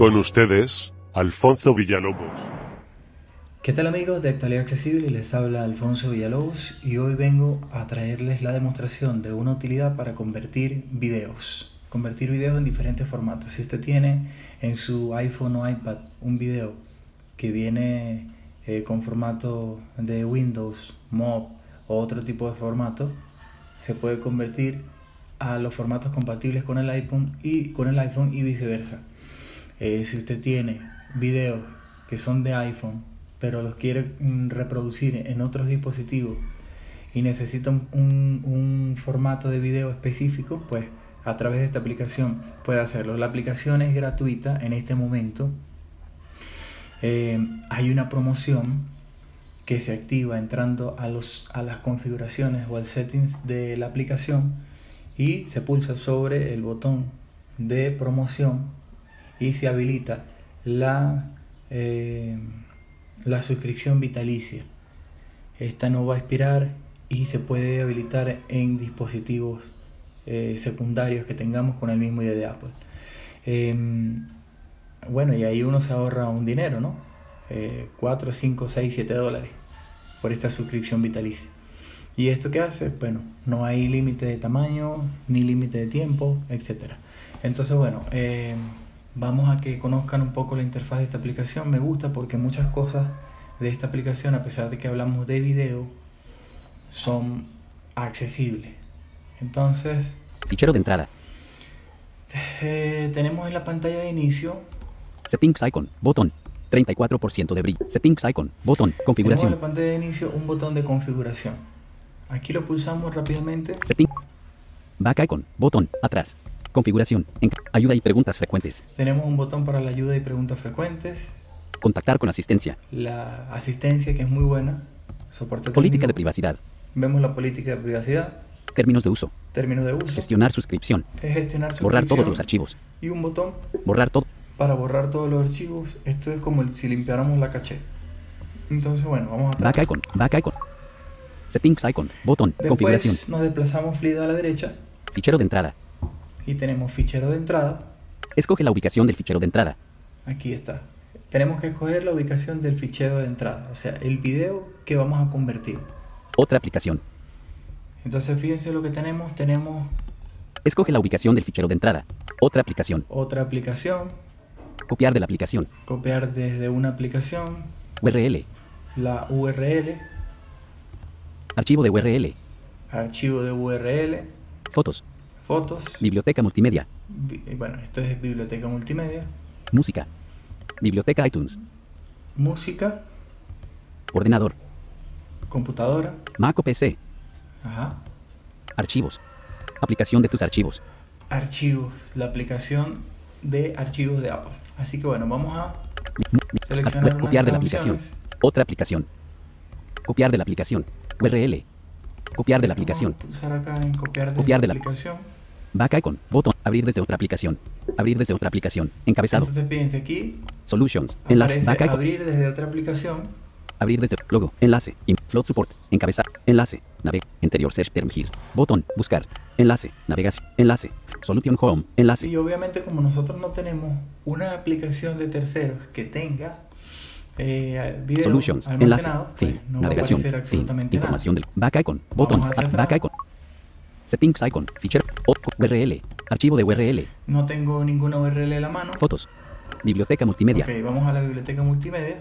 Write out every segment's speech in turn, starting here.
Con ustedes, Alfonso Villalobos. ¿Qué tal amigos de Actualidad Accesible? Les habla Alfonso Villalobos y hoy vengo a traerles la demostración de una utilidad para convertir videos. Convertir videos en diferentes formatos. Si usted tiene en su iPhone o iPad un video que viene eh, con formato de Windows, MOV o otro tipo de formato, se puede convertir a los formatos compatibles con el iPhone y con el iPhone y viceversa. Eh, si usted tiene videos que son de iPhone, pero los quiere mm, reproducir en otros dispositivos y necesita un, un, formato de video específico, pues a través de esta aplicación puede hacerlo. La aplicación es gratuita en este momento. Eh, hay una promoción que se activa entrando a, los, a las configuraciones o al settings de la aplicación y se pulsa sobre el botón de promoción y se habilita la, eh, la suscripción vitalicia. Esta no va a expirar y se puede habilitar en dispositivos eh, secundarios que tengamos con el mismo ID de Apple. Em, bueno, y ahí uno se ahorra un dinero, ¿no? 4, 5, 6, 7 dólares por esta suscripción vitalicia. ¿Y esto qué hace? Bueno, no hay límite de tamaño, ni límite de tiempo, etc. Entonces, bueno, em, vamos a que conozcan un poco la interfaz de esta aplicación. Me gusta porque muchas cosas de esta aplicación, a pesar de que hablamos de video, son accesibles. Entonces... Fichero de entrada. Eh, tenemos en la pantalla de inicio... Settings icon, botón. 34% de brillo. Settings icon, botón, configuración. Tenemos en la pantalla de inicio un botón de configuración. Aquí lo pulsamos rápidamente. Setting. Back icon, botón, atrás. Configuración. ayuda y preguntas frecuentes. Tenemos un botón para la ayuda y preguntas frecuentes. Contactar con asistencia. La asistencia que es muy buena. Soporte política de privacidad. Vemos la política de privacidad. Términos de uso. Términos de uso. Gestionar suscripción. gestionar suscripción. Borrar todos los archivos. Y un botón. Borrar todo. Para borrar todos los archivos. Esto es como si limpiáramos la caché. Entonces, bueno, vamos a... Back icon. Back icon. Settings icon. Botón. Después configuración. Nos desplazamos fluido a la derecha. Fichero de entrada y tenemos fichero de entrada. Escoge la ubicación del fichero de entrada. Aquí está. Tenemos que escoger la ubicación del fichero de entrada, o sea, el video que vamos a convertir. Otra aplicación. Entonces fíjense lo que tenemos. Tenemos... Escoge la ubicación del fichero de entrada. Otra aplicación. Otra aplicación. Copiar de la aplicación. Copiar desde una aplicación. URL. La URL. Archivo de URL. Archivo de URL. Fotos. Fotos. Biblioteca multimedia. Eh, bueno, esto es biblioteca multimedia. Música. Biblioteca iTunes. Música. Ordenador. Computadora. Mac o PC. Ajá. Archivos. Aplicación de tus archivos. Archivos. La aplicación de archivos de Apple. Así que bueno, vamos a seleccionar Copiar de la aplicación. Otra aplicación. Copiar de la aplicación. URL. Copiar de la aplicación. Pulsar acá en copiar de, copiar de la aplicación. Back icon. Botón. Abrir desde otra aplicación. Abrir desde otra aplicación. Encabezado. Entonces fíjense aquí. Solutions. Enlace. Back icon. Abrir desde otra aplicación. Abrir desde logo. Enlace. In, float support. Encabezado. Enlace. Navega. Interior search term here. Botón. Buscar. Enlace. Navegación. Enlace. Solution home. Enlace. Y obviamente como nosotros no tenemos una aplicación de terceros que tenga eh, video Solutions, enlace, fin, no navegación, fin, información del back icon, botón, back icon, settings icon, fichero, URL, archivo de URL. No tengo ninguna URL a la mano. Fotos, biblioteca multimedia. Ok, vamos a la biblioteca multimedia.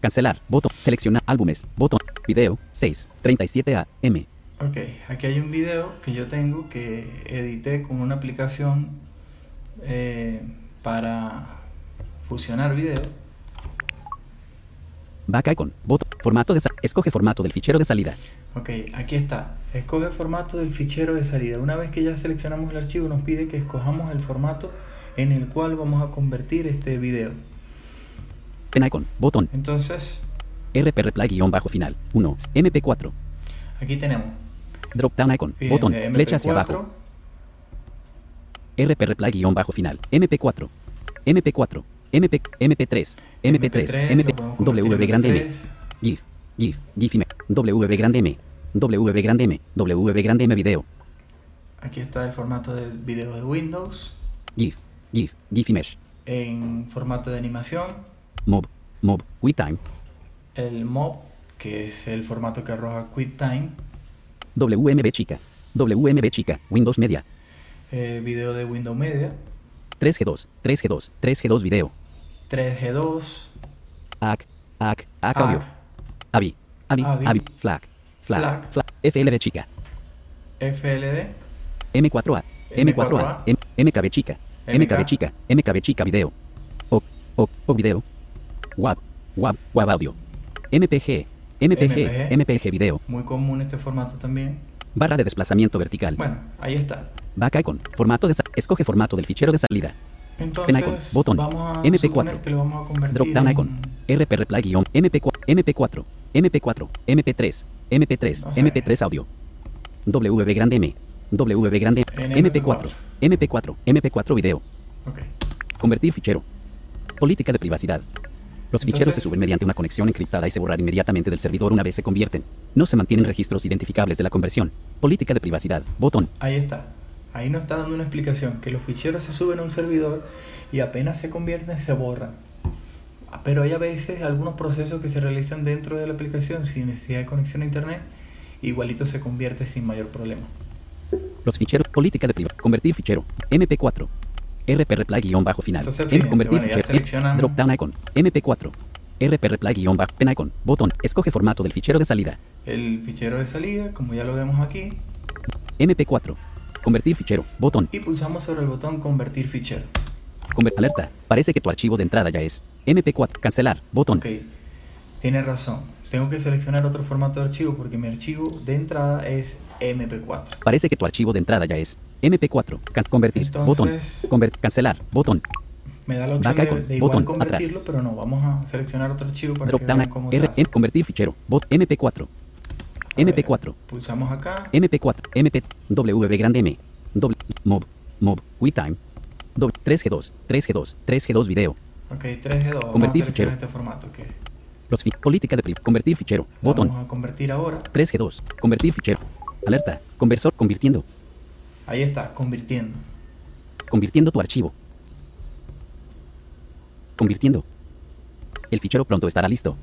Cancelar, botón, seleccionar álbumes, botón, video, 6, 37A, M. Ok, aquí hay un video que yo tengo que edité con una aplicación eh, para fusionar video. Back icon, botón, formato de escoge formato del fichero de salida. Ok, aquí está. Escoge formato del fichero de salida. Una vez que ya seleccionamos el archivo, nos pide que escojamos el formato en el cual vamos a convertir este video. Pen icon, botón. Entonces, RP reply guion bajo final, 1, MP4. Aquí tenemos. Drop down icon, botón, flecha hacia abajo. RP reply guion bajo final. MP4. MP4. MP, MP3. MP3. MP, WB grande M. GIF. GIF. GIF. WB grande M. WB grande M. WB grande M video. Aquí está el formato de video de Windows. GIF, GIF, GIF Image, En formato de animación, MOB, MOB, QuickTime, el MOB, que es el formato que arroja QuickTime. WMB chica, WMB chica, Windows Media, eh, video de Windows Media. 3G2, 3G2, 3G2 video, 3G2. AC, AC, AC audio, AVI, AVI, AVI. FLAC, FLAC. FLAC, FLB chica, FLD. M4A, M4A, M- MKB chica, MKB chica, MKB chica video, O, O, O video, WAV, WAV, WAV audio, MPG, MPG, MPG. Video, Muy común este formato también. barra de desplazamiento vertical, Bueno, ahí está. back icon, formato de escoge formato del fichero de salida, Entonces, Pen icon, botón, vamos a MP4, suponer que lo vamos a convertir drop down en- icon, RP reply guion, MP4, MP4, MP4, MP3, MP3, No sé. MP3 audio, WB grande M, WB grande En MP4, MP4, MP4 video, Ok. Convertir fichero. Política de privacidad. Los ficheros se suben mediante una conexión encriptada y se borran inmediatamente del servidor una vez se convierten. No se mantienen registros identificables de la conversión. Política de privacidad. Botón. Ahí está. Ahí nos está dando una explicación, que los ficheros se suben a un servidor y apenas se convierten se borran. Ah, Pero hay a veces algunos procesos que se realizan dentro de la aplicación sin necesidad de conexión a internet, igualito se convierte sin mayor problema. Los ficheros. Política de privacidad. Convertir fichero. MP4. RP reply guion bajo final. Entonces, M fíjense, convertir bueno, fichero. Drop down icon. MP4. RP reply guion bajo pen icon. Botón. Escoge formato del fichero de salida. El fichero de salida, como ya lo vemos aquí, MP4. Convertir fichero. Botón. y pulsamos sobre el botón convertir fichero. Alerta. Parece que tu archivo de entrada ya es. MP4. Cancelar. Botón. Ok, tiene razón. Tengo que seleccionar otro formato de archivo porque mi archivo de entrada es MP4. Parece que tu archivo de entrada ya es MP4. Can- convertir. Entonces- Botón. Conver- cancelar. Botón. Me da la opción de, de igual botón, convertirlo, pero no, vamos a seleccionar otro archivo para Drop que down. vean cómo se hace. Convertir fichero. Bot. MP4. A ver, MP4. Pulsamos acá. MP4. MP. WB grande M. W. Mob. Mob. QuickTime. W- 3G2. 3G2. 3G2 video. Ok, 3G2. Vamos Convertir a fichero. este formato que Los fi- política de convertir fichero. Botón. vamos a convertir ahora. 3G2. Convertir fichero. Alerta. Conversor convirtiendo. Ahí está, convirtiendo. Convirtiendo tu archivo. Convirtiendo. El fichero pronto estará listo.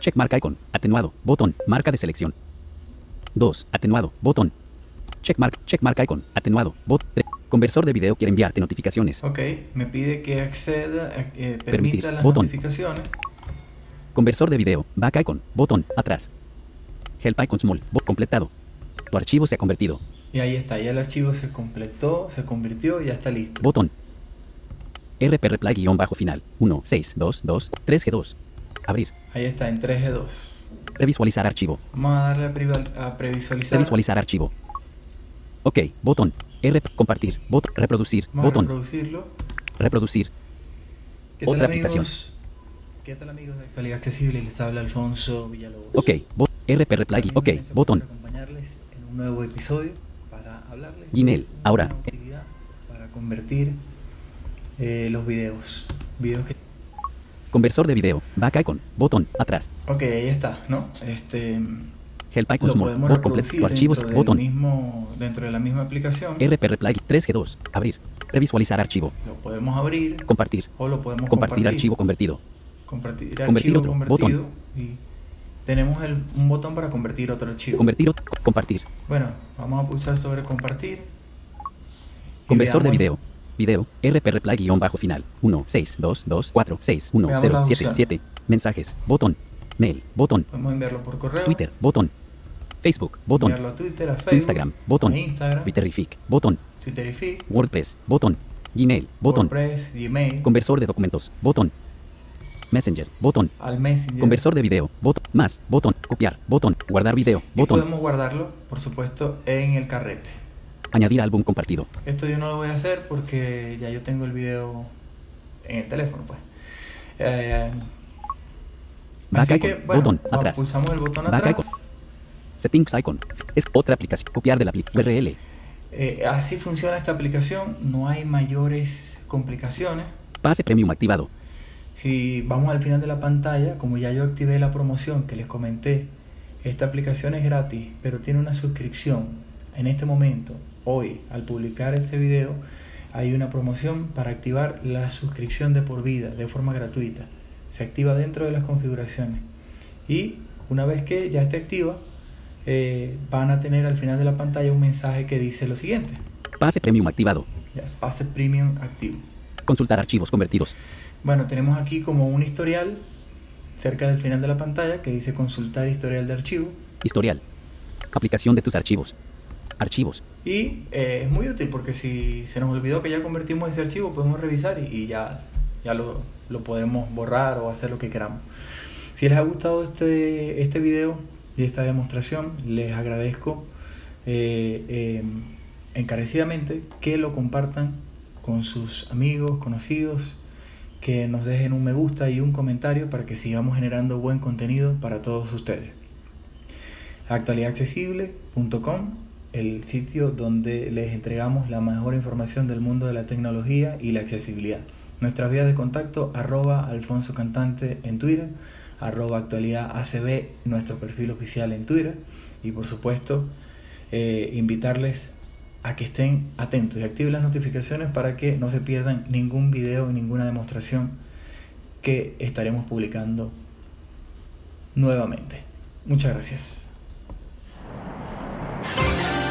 Checkmark icon. Atenuado. Botón. Marca de selección. 2. Atenuado. Botón. Checkmark. Checkmark icon. Atenuado. Bot. Conversor de video quiere enviarte notificaciones. Ok, me pide que acceda, eh, permita Permitir, las botón. notificaciones. Conversor de video. Back icon. Botón. Atrás. Help icon small. Bot completado. Tu archivo se ha convertido. Y ahí está, ya el archivo se completó, se convirtió y ya está listo. Botón. RP reply guion bajo final. 1, 6, 2, 2, 3G2. Abrir. Ahí está, en 3G2. Revisualizar archivo. Vamos a darle a, a previsualizar. Revisualizar archivo. Ok, botón. R, compartir, botón, reproducir, Vamos a botón, reproducirlo. reproducir. ¿Qué Otra tal, aplicación. amigos? ¿Qué tal amigos de Actualidad Accesible? Les habla Alfonso Villalobos. Ok, bot, RP reply, gui- ok, botón, gusta acompañarles en un nuevo episodio para hablarles Gmail, de ahora. para convertir eh, los videos. Videos que... conversor de video, back icon, botón, atrás, Ok, ahí está, ¿no? Este... help icon Lo small, podemos bot completo, archivos, botón, mismo, dentro de la misma aplicación. RP reply, 3G2, abrir, revisualizar archivo, Lo podemos abrir. Compartir, o lo podemos compartir archivo convertido, Compartir, Convertir archivo otro, convertido y tenemos el- un botón para convertir otro archivo. convertir, compartir, bueno, vamos a pulsar sobre compartir. conversor de video, video, RP reply guion bajo final, 1, 6, 2, 2, 4, 6, 1, Veamos 0, la 7, opción. 7, mensajes, botón, mail, botón, Podemos enviarlo por correo. Twitter, botón, Facebook, botón, Enviarlo a Twitter, a Facebook, Instagram, botón, Instagram, Twitterific, botón, Twitter y Feed, WordPress, botón, Gmail, botón, WordPress, Gmail, conversor de documentos, botón, Messenger, botón, al Messenger. conversor de video, botón, más, botón, copiar, botón, guardar video, y botón, podemos guardarlo, por supuesto, en el carrete. añadir álbum compartido, Esto yo no lo voy a hacer porque ya yo tengo el video en el teléfono, pues. Eh, Back así icon, que, bueno, botón, atrás. Pulsamos el botón Back atrás. icon. settings icon, es otra aplicación, copiar de la URL, Eh, así funciona esta aplicación, no hay mayores complicaciones. pase premium activado, Si vamos al final de la pantalla, como ya yo activé la promoción que les comenté, esta aplicación es gratis, pero tiene una suscripción en este momento, hoy, al publicar este video, hay una promoción para activar la suscripción de por vida de forma gratuita. Se activa dentro de las configuraciones. Y una vez que ya esté activa, eh, van a tener al final de la pantalla un mensaje que dice lo siguiente. Pase premium activado. pase premium activo. Consultar archivos convertidos. Bueno, tenemos aquí como un historial cerca del final de la pantalla que dice consultar historial de archivo. Historial. Aplicación de tus archivos. Archivos. Y eh, es muy útil porque si se nos olvidó que ya convertimos ese archivo, podemos revisar y, ya, ya lo, lo, podemos borrar o hacer lo que queramos. Si les ha gustado este, este video y esta demostración, les agradezco eh, eh, encarecidamente que lo compartan con sus amigos, conocidos, que nos dejen un me gusta y un comentario para que sigamos generando buen contenido para todos ustedes. Actualidadaccesible.com, el sitio donde les entregamos la mejor información del mundo de la tecnología y la accesibilidad. Nuestras vías de contacto, arroba Alfonso Cantante en Twitter, arroba actualidad ACB, nuestro perfil oficial en Twitter, y por supuesto, eh, invitarles a que estén atentos y activen las notificaciones para que no se pierdan ningún video, ninguna demostración que estaremos publicando nuevamente. Muchas gracias.